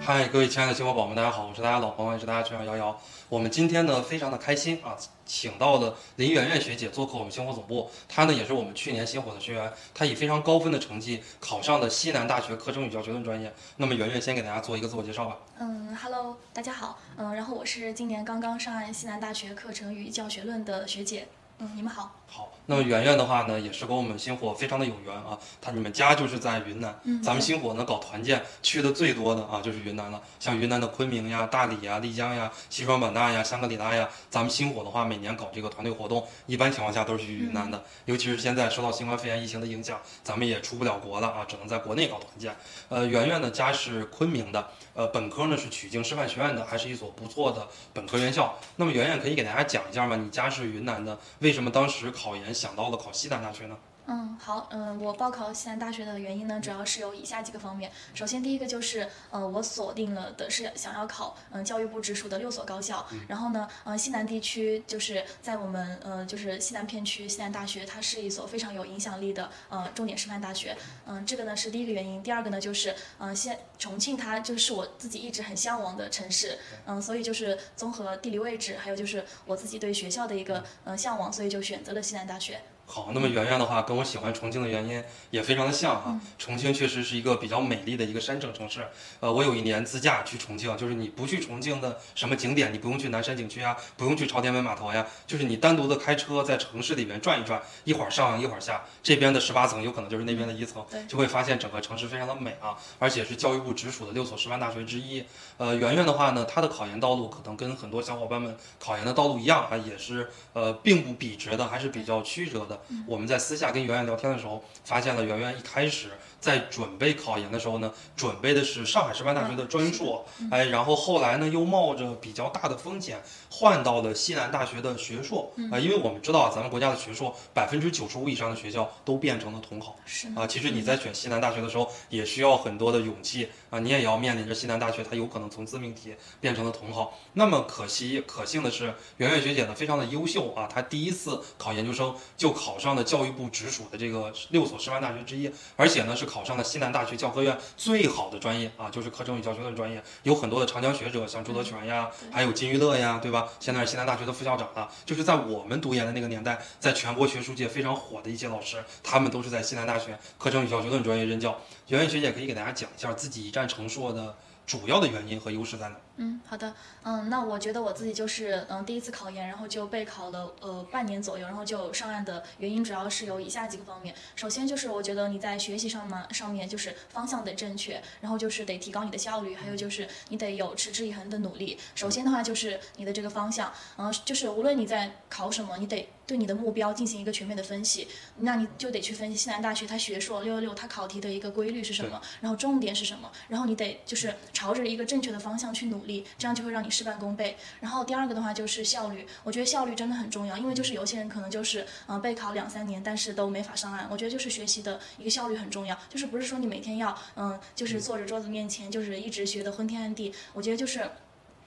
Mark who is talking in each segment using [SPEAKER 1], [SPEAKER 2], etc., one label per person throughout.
[SPEAKER 1] 嗨，各位亲爱的星火宝宝们，大家好，我是大家老朋友，也是大家成员瑶瑶。我们今天呢非常的开心啊，请到了林媛媛学姐做客我们星火总部。她呢也是我们去年星火的学员，她以非常高分的成绩考上的西南大学课程与教学论专业。那么媛媛先给大家做一个自我介绍吧。
[SPEAKER 2] 嗯，Hello，大家好。嗯，然后我是今年刚刚上岸西南大学课程与教学论的学姐。嗯，你们好。
[SPEAKER 1] 好，那么圆圆的话呢，也是跟我们星火非常的有缘啊。他你们家就是在云南，
[SPEAKER 2] 嗯
[SPEAKER 1] 咱们星火呢搞团建去的最多的啊就是云南了，像云南的昆明呀、大理呀、丽江呀、西双版纳呀、香格里拉呀。咱们星火的话，每年搞这个团队活动，一般情况下都是去云南的。尤其是现在受到新冠肺炎疫情的影响，咱们也出不了国了啊，只能在国内搞团建。呃，圆圆的家是昆明的，呃，本科呢是曲靖师范学院的，还是一所不错的本科院校。那么圆圆可以给大家讲一下吗？你家是云南的，为为什么当时考研想到了考西南大学呢？
[SPEAKER 2] 嗯，好，嗯，我报考西南大学的原因呢，主要是有以下几个方面。首先，第一个就是，呃，我锁定了的是想要考，嗯、教育部直属的六所高校。然后呢，呃，西南地区就是在我们，呃，就是西南片区，西南大学它是一所非常有影响力的，呃，重点师范大学。嗯、这个呢是第一个原因。第二个呢就是，嗯，现重庆它就是我自己一直很向往的城市，嗯、所以就是综合地理位置，还有就是我自己对学校的一个，呃，向往，所以就选择了西南大学。
[SPEAKER 1] 好，那么圆圆的话跟我喜欢重庆的原因也非常的像啊。重庆确实是一个比较美丽的一个山城城市。呃，我有一年自驾去重庆，就是你不去重庆的什么景点，你不用去南山景区啊，不用去朝天门码头呀，就是你单独的开车在城市里面转一转，一会儿上一会儿下，这边的十八层有可能就是那边的一层，就会发现整个城市非常的美啊，而且是教育部直属的六所师范大学之一。呃，圆圆的话呢，她的考研道路可能跟很多小伙伴们考研的道路一样啊，也是呃并不笔直的，还是比较曲折的。我们在私下跟圆圆聊天的时候，发现了圆圆一开始在准备考研的时候呢，准备的是上海师范大学的专硕，哎，然后后来呢又冒着比较大的风险换到了西南大学的学硕啊、因为我们知道啊，咱们国家的学硕百分之九十五以上的学校都变成了统考。
[SPEAKER 2] 是
[SPEAKER 1] 啊，其实你在选西南大学的时候，也需要很多的勇气啊，你也要面临着西南大学它有可能从自命题变成了统考。那么可惜可幸的是，圆圆学姐呢非常的优秀啊，她第一次考研究生就考上的教育部直属的这个六所师范大学之一，而且呢是考上了西南大学教科院最好的专业啊，就是课程与教学论专业，有很多的长江学者，像朱德全呀，还有金玉乐呀，对吧？现在是西南大学的副校长了，就是在我们读研的那个年代，在全国学术界非常火的一些老师，他们都是在西南大学课程与教学论专业任教。圆圆学姐可以给大家讲一下自己一战成硕的主要的原因和优势在哪？
[SPEAKER 2] 嗯，好的，嗯，那我觉得我自己就是，嗯，第一次考研，然后就备考了呃半年左右，然后就上岸的原因主要是有以下几个方面。首先就是我觉得你在学习上嘛上面就是方向得正确，然后就是得提高你的效率，还有就是你得有持之以恒的努力。首先的话就是你的这个方向，嗯，就是无论你在考什么，你得对你的目标进行一个全面的分析，那你就得去分析西南大学它学硕六六六它考题的一个规律是什么，然后重点是什么，然后你得就是朝着一个正确的方向去努力，这样就会让你事半功倍。然后第二个的话就是效率，我觉得效率真的很重要，因为就是有些人可能就是嗯、呃备考两三年，但是都没法上岸。我觉得就是学习的一个效率很重要，就是不是说你每天要嗯就是坐着桌子面前就是一直学的昏天暗地，我觉得就是。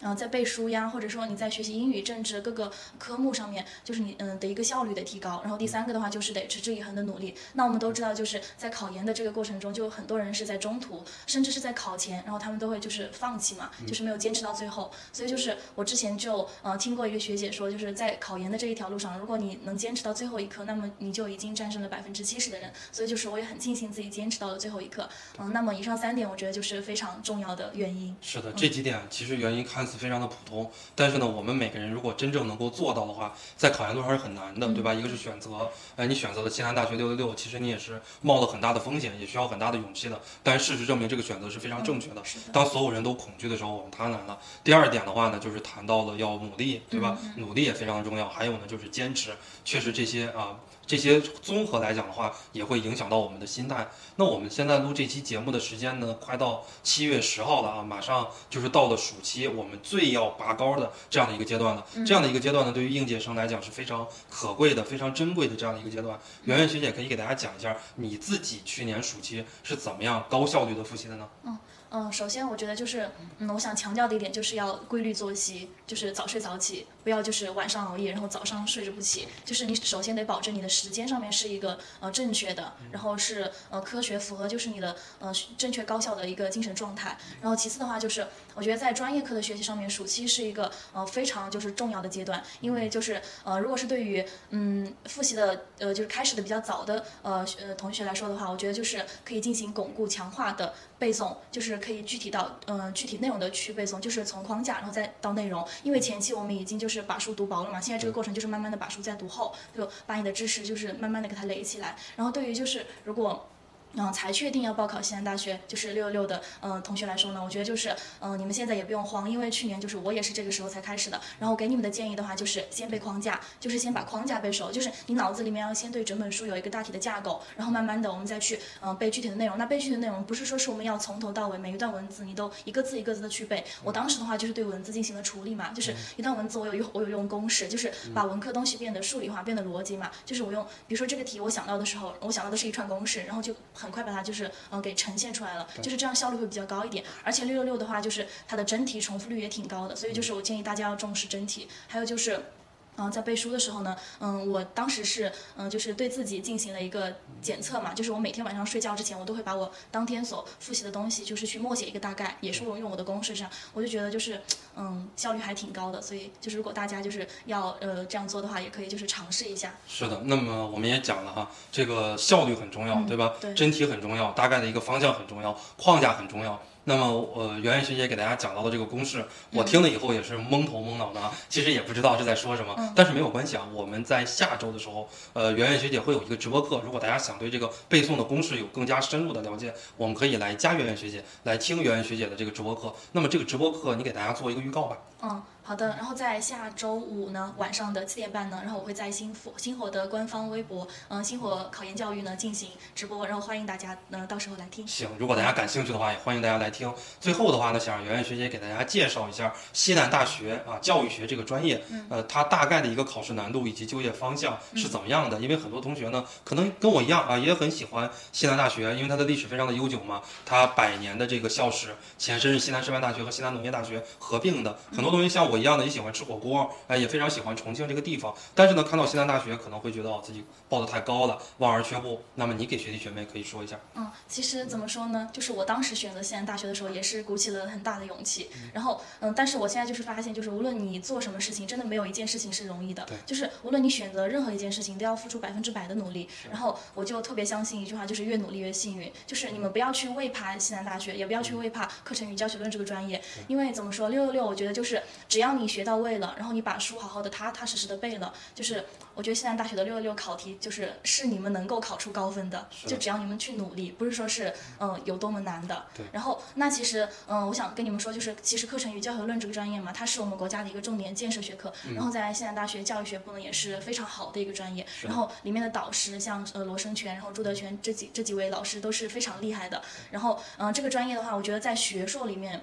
[SPEAKER 2] 然后在背书呀，或者说你在学习英语、政治各个科目上面，就是你嗯的一个效率的提高。然后第三个的话就是得持之以恒的努力。那我们都知道，就是在考研的这个过程中，就有很多人是在中途，甚至是在考前，然后他们都会就是放弃嘛，就是没有坚持到最后。所以就是我之前就呃听过一个学姐说，就是在考研的这一条路上，如果你能坚持到最后一刻，那么你就已经战胜了百分之七十的人。所以就是我也很庆幸自己坚持到了最后一刻。嗯，那么以上三点我觉得就是非常重要的原因。
[SPEAKER 1] 是的，这几点其实原因看似非常的普通，但是呢，我们每个人如果真正能够做到的话，在考研路上是很难的，对吧？一个是选择，哎，你选择了西南大学六六六，其实你也是冒了很大的风险，也需要很大的勇气的。但事实证明，这个选择是非常正确
[SPEAKER 2] 的。
[SPEAKER 1] 当所有人都恐惧的时候，我们贪婪了。第二点的话呢，就是谈到了要努力，对吧？努力也非常的重要。还有呢，就是坚持。确实这些啊，这些综合来讲的话，也会影响到我们的心态。那我们现在录这期节目的时间呢，快到七月十号了啊，马上就是到了暑期，我们最要拔高的这样的一个阶段了。这样的一个阶段呢，对于应届生来讲是非常可贵的、非常珍贵的这样的一个阶段。圆圆学姐可以给大家讲一下你自己去年暑期是怎么样高效率的复习的呢？
[SPEAKER 2] 嗯，首先我觉得就是，嗯，我想强调的一点就是要规律作息，就是早睡早起，不要就是晚上熬夜，然后早上睡着不起。就是你首先得保证你的时间上面是一个呃正确的，然后是呃科学符合就是你的呃正确高效的一个精神状态。然后其次的话就是我觉得在专业课的学习上面，暑期是一个呃非常就是重要的阶段，因为就是呃如果是对于嗯复习的呃就是开始的比较早的呃呃同学来说的话，我觉得就是可以进行巩固强化的背诵，就是可以具体到嗯具体内容的去背诵，就是从框架然后再到内容，因为前期我们已经就是把书读薄了嘛，现在这个过程就是慢慢的把书再读厚，就把你的知识就是慢慢的给它垒起来。然后对于就是如果嗯，才确定要报考西南大学，就是六六的，嗯，同学来说呢，我觉得就是，嗯，你们现在也不用慌，因为去年就是我也是这个时候才开始的。然后给你们的建议的话，就是先背框架，就是先把框架背熟，就是你脑子里面要先对整本书有一个大体的架构，然后慢慢的我们再去，嗯，背具体的内容。那背具体的内容不是说是我们要从头到尾每一段文字你都一个字一个字的去背。我当时的话就是对文字进行了处理嘛，就是一段文字我有用我有用公式，就是把文科东西变得数理化，变得逻辑嘛。就是我用，比如说这个题我想到的时候，我想到的是一串公式，然后就很快把它就是。嗯，给呈现出来了，就是这样效率会比较高一点。而且六六六的话，就是它的真题重复率也挺高的，所以就是我建议大家要重视真题。还有就是。嗯，在背书的时候呢，嗯，我当时是嗯，就是对自己进行了一个检测嘛，就是我每天晚上睡觉之前，我都会把我当天所复习的东西，就是去默写一个大概，也是我用我的公式这样，我就觉得就是嗯，效率还挺高的，所以就是如果大家就是要呃这样做的话，也可以就是尝试一下。
[SPEAKER 1] 是的，那么我们也讲了哈，这个效率很重要，对吧？
[SPEAKER 2] 对。
[SPEAKER 1] 真题很重要，大概的一个方向很重要，框架很重要。那么，呃，圆圆学姐给大家讲到的这个公式，我听了以后也是懵头懵脑的，其实也不知道是在说什么，但是没有关系啊。我们在下周的时候，呃，圆圆学姐会有一个直播课，如果大家想对这个背诵的公式有更加深入的了解，我们可以来加圆圆学姐，来听圆圆学姐的这个直播课。那么这个直播课，你给大家做一个预告吧。
[SPEAKER 2] 嗯。好的，然后在下周五呢晚上的七点半呢，然后我会在星火星火的官方微博，嗯，星火考研教育呢进行直播，然后欢迎大家呢到时候来听。
[SPEAKER 1] 行，如果大家感兴趣的话，也欢迎大家来听。最后的话呢，想让圆圆学姐给大家介绍一下西南大学啊教育学这个专业，呃，它大概的一个考试难度以及就业方向是怎么样的？因为很多同学呢可能跟我一样啊，也很喜欢西南大学，因为它的历史非常的悠久嘛，它百年的这个校史前身是西南师范大学和西南农业大学合并的，很多同学像我一样的也喜欢吃。火锅，哎，也非常喜欢重庆这个地方，但是呢，看到西南大学可能会觉得哦，自己报的太高了，望而却步。那么你给学弟学妹可以说一下。
[SPEAKER 2] 嗯，其实怎么说呢，就是我当时选择西南大学的时候，也是鼓起了很大的勇气。然后，嗯，但是我现在就是发现，就是无论你做什么事情，真的没有一件事情是容易的。就是无论你选择任何一件事情，都要付出百分之百的努力。然后我就特别相信一句话，就是越努力越幸运。就是你们不要去畏怕西南大学，也不要去畏怕课程与教学论这个专业，因为怎么说，六六六，我觉得就是只要你学到位了，然后你把书。好好的踏踏实实的背了，就是我觉得西南大学的六六六考题就是是你们能够考出高分的，就只要你们去努力，不是说是嗯有多么难的。
[SPEAKER 1] 对。
[SPEAKER 2] 然后那其实嗯我想跟你们说，就是其实课程与教学论这个专业嘛，它是我们国家的一个重点建设学科，然后在西南大学教育学部呢也是非常好的一个专业，然后里面的导师像呃罗生全，然后朱德全这几这几位老师都是非常厉害的。然后嗯这个专业的话，我觉得在学硕里面。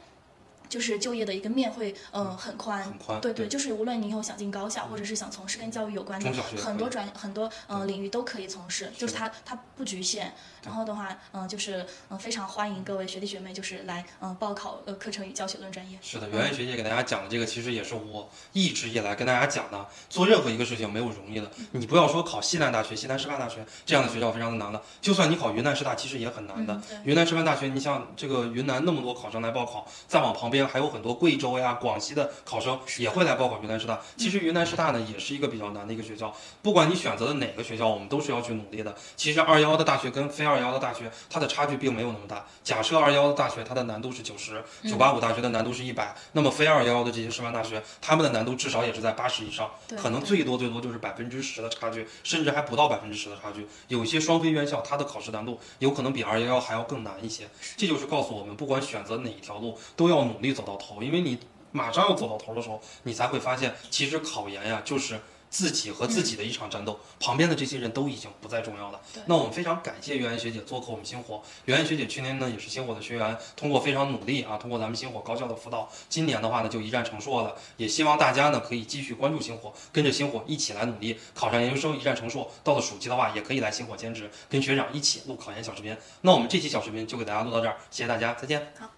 [SPEAKER 2] 就是就业的一个面会，嗯，很宽，
[SPEAKER 1] 很宽，
[SPEAKER 2] 对对，就是无论你以后想进高校，或者是想从事跟教育有关的很多专很多嗯领域都可以从事，就是它它不局限。然后的话，嗯，就是嗯非常欢迎各位学弟学妹，就是来嗯报考呃课程与教学论专业。
[SPEAKER 1] 是的，圆圆学姐给大家讲的这个，其实也是我一直以来跟大家讲的，做任何一个事情没有容易的。你不要说考西南大学、西南师范大学这样的学校非常的难的，就算你考云南师大，其实也很难的。云南师范大学，你像这个云南那么多考生来报考，再往旁边。还有很多贵州呀、广西的考生也会来报考云南师大。其实云南师大呢，也是一个比较难的一个学校。不管你选择的哪个学校，我们都是要去努力的。其实二幺幺的大学跟非二幺的大学，它的差距并没有那么大。假设二幺的大学它的难度是九十，九八五大学的难度是一百，那么非二幺幺的这些师范大学，他们的难度至少也是在八十以上，可能最多最多就是百分之十的差距，甚至还不到百分之十的差距。有些双非院校，它的考试难度有可能比二幺幺还要更难一些。这就是告诉我们，不管选择哪一条路，都要努力。走到头，因为你马上要走到头的时候，你才会发现，其实考研呀，就是自己和自己的一场战斗，旁边的这些人都已经不再重要了。那我们非常感谢圆圆学姐做客我们星火。圆圆学姐去年呢也是星火的学员，通过非常努力啊，通过咱们星火高校的辅导，今年的话呢就一战成硕了。也希望大家呢可以继续关注星火，跟着星火一起来努力，考上研究生一战成硕。到了暑期的话，也可以来星火兼职，跟学长一起录考研小视频。那我们这期小视频就给大家录到这儿，谢谢大家，再见。
[SPEAKER 2] 好。